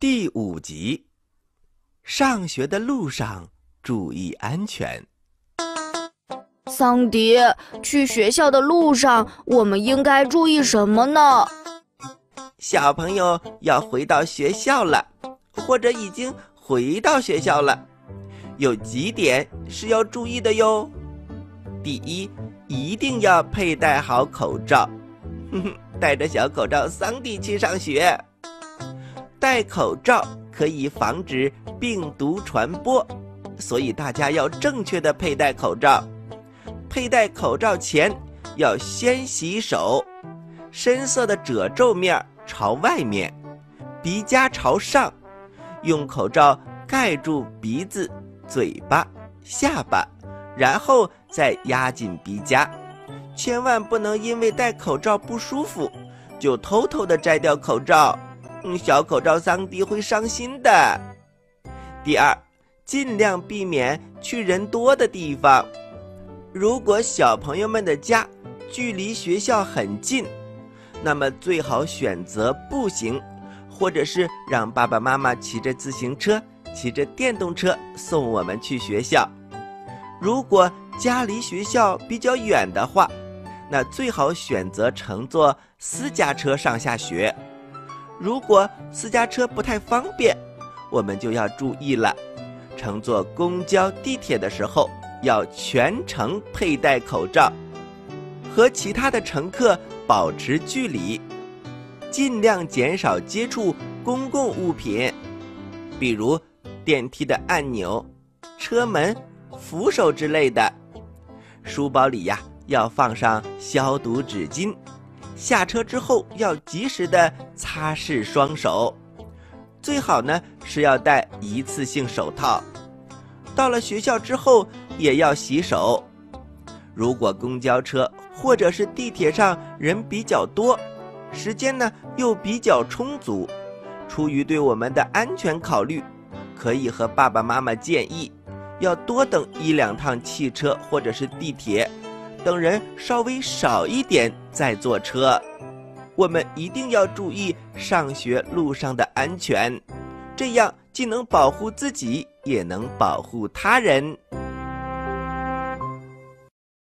第五集，上学的路上注意安全。桑迪，去学校的路上，我们应该注意什么呢？小朋友要回到学校了，或者已经回到学校了，有几点是要注意的哟。第一，一定要佩戴好口罩。哼哼，戴着小口罩，桑迪去上学。戴口罩可以防止病毒传播，所以大家要正确的佩戴口罩。佩戴口罩前要先洗手，深色的褶皱面朝外面，鼻夹朝上，用口罩盖住鼻子、嘴巴、下巴，然后再压紧鼻夹。千万不能因为戴口罩不舒服，就偷偷的摘掉口罩。嗯，小口罩桑迪会伤心的。第二，尽量避免去人多的地方。如果小朋友们的家距离学校很近，那么最好选择步行，或者是让爸爸妈妈骑着自行车、骑着电动车送我们去学校。如果家离学校比较远的话，那最好选择乘坐私家车上下学。如果私家车不太方便，我们就要注意了。乘坐公交、地铁的时候。要全程佩戴口罩，和其他的乘客保持距离，尽量减少接触公共物品，比如电梯的按钮、车门、扶手之类的。书包里呀，要放上消毒纸巾，下车之后要及时的擦拭双手，最好呢是要戴一次性手套。到了学校之后。也要洗手。如果公交车或者是地铁上人比较多，时间呢又比较充足，出于对我们的安全考虑，可以和爸爸妈妈建议，要多等一两趟汽车或者是地铁，等人稍微少一点再坐车。我们一定要注意上学路上的安全，这样既能保护自己，也能保护他人。